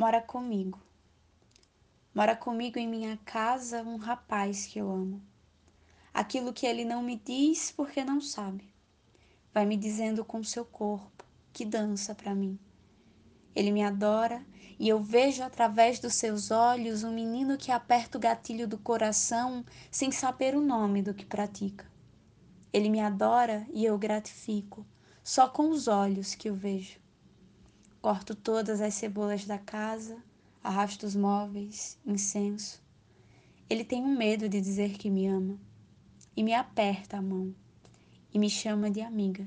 mora comigo. Mora comigo em minha casa um rapaz que eu amo. Aquilo que ele não me diz porque não sabe, vai me dizendo com seu corpo que dança para mim. Ele me adora e eu vejo através dos seus olhos um menino que aperta o gatilho do coração sem saber o nome do que pratica. Ele me adora e eu gratifico, só com os olhos que o vejo. Corto todas as cebolas da casa, arrasto os móveis, incenso. Ele tem um medo de dizer que me ama e me aperta a mão e me chama de amiga.